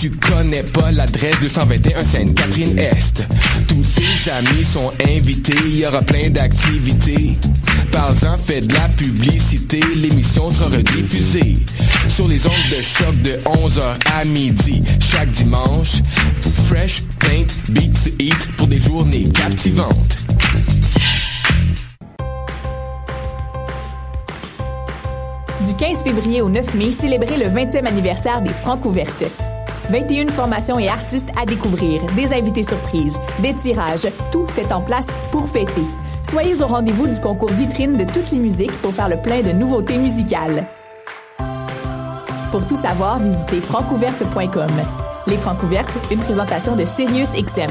Tu connais pas l'adresse 221 Sainte-Catherine-Est, tous tes amis sont invités, il y aura plein d'activités. Parle-en, fais de la publicité, l'émission sera rediffusée sur les ondes de choc de 11h à midi chaque dimanche. Fresh Paint Beats Eat pour des journées captivantes. Du 15 février au 9 mai, célébrez le 20e anniversaire des Francs ouvertes. 21 formations et artistes à découvrir, des invités surprises, des tirages, tout est en place pour fêter. Soyez au rendez-vous du concours vitrine de toutes les musiques pour faire le plein de nouveautés musicales. Pour tout savoir, visitez francouverte.com. Les Francouvertes, une présentation de Sirius XM.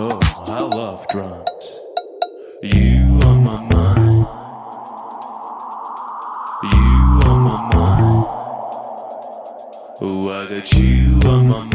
Oh, I love drums. You on my mind. You on my mind. Oh, I got you on my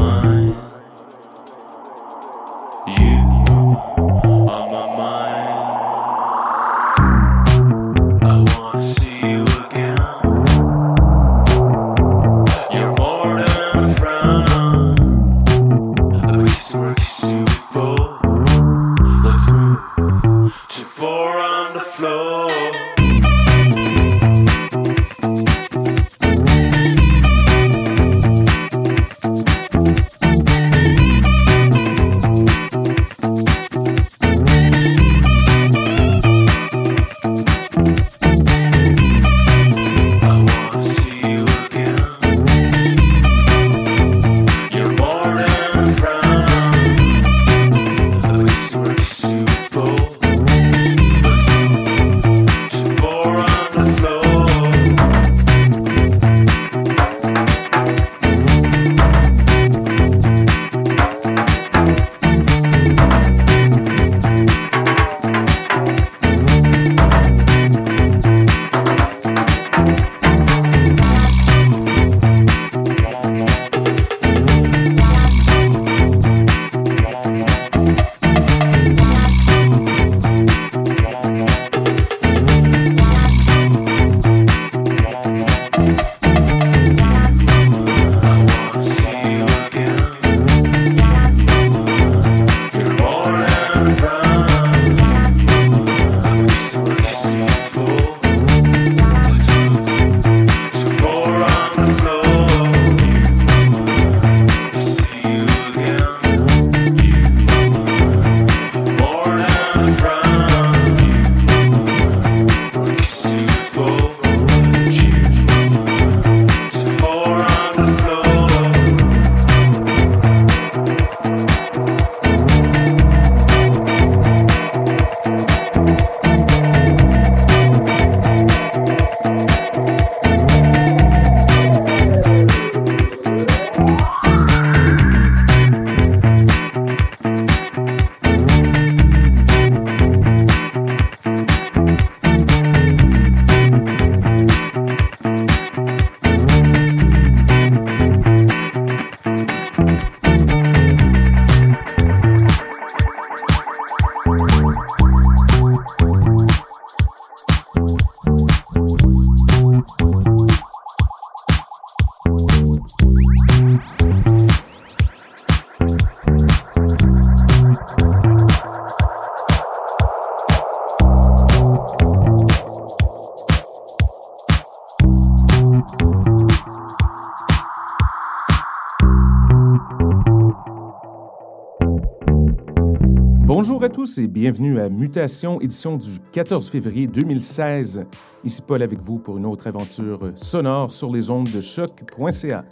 tous et bienvenue à Mutation, édition du 14 février 2016. Ici Paul avec vous pour une autre aventure sonore sur les ondes de choc.ca.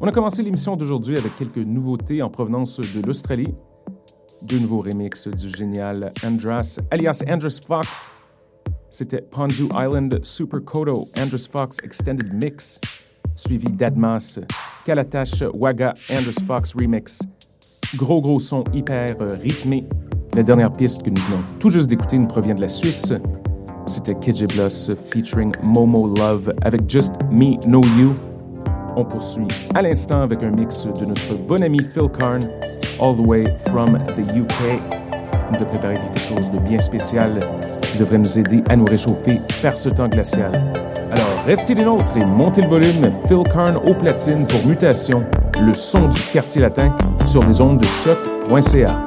On a commencé l'émission d'aujourd'hui avec quelques nouveautés en provenance de l'Australie. Deux nouveaux remixes du génial Andras, alias Andras Fox. C'était Ponzu Island Super Kodo Andras Fox Extended Mix, suivi d'Admas, Kalatash Waga Andras Fox Remix. Gros gros son hyper rythmé. La dernière piste que nous venons tout juste d'écouter nous provient de la Suisse. C'était KJ Bloss featuring Momo Love avec Just Me Know You. On poursuit à l'instant avec un mix de notre bon ami Phil Karn, all the way from the UK. Il nous a préparé quelque chose de bien spécial qui devrait nous aider à nous réchauffer par ce temps glacial. Alors, restez les nôtres et montez le volume. Phil Karn au platine pour Mutation, le son du quartier latin sur les ondes de choc.ca.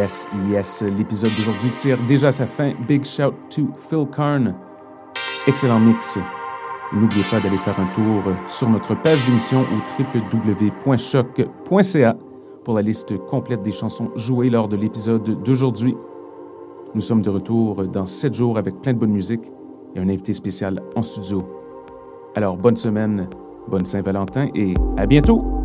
Yes, yes, l'épisode d'aujourd'hui tire déjà sa fin. Big shout to Phil Karn. Excellent mix. N'oubliez pas d'aller faire un tour sur notre page d'émission au www.choc.ca pour la liste complète des chansons jouées lors de l'épisode d'aujourd'hui. Nous sommes de retour dans 7 jours avec plein de bonne musique et un invité spécial en studio. Alors bonne semaine, bonne Saint-Valentin et à bientôt!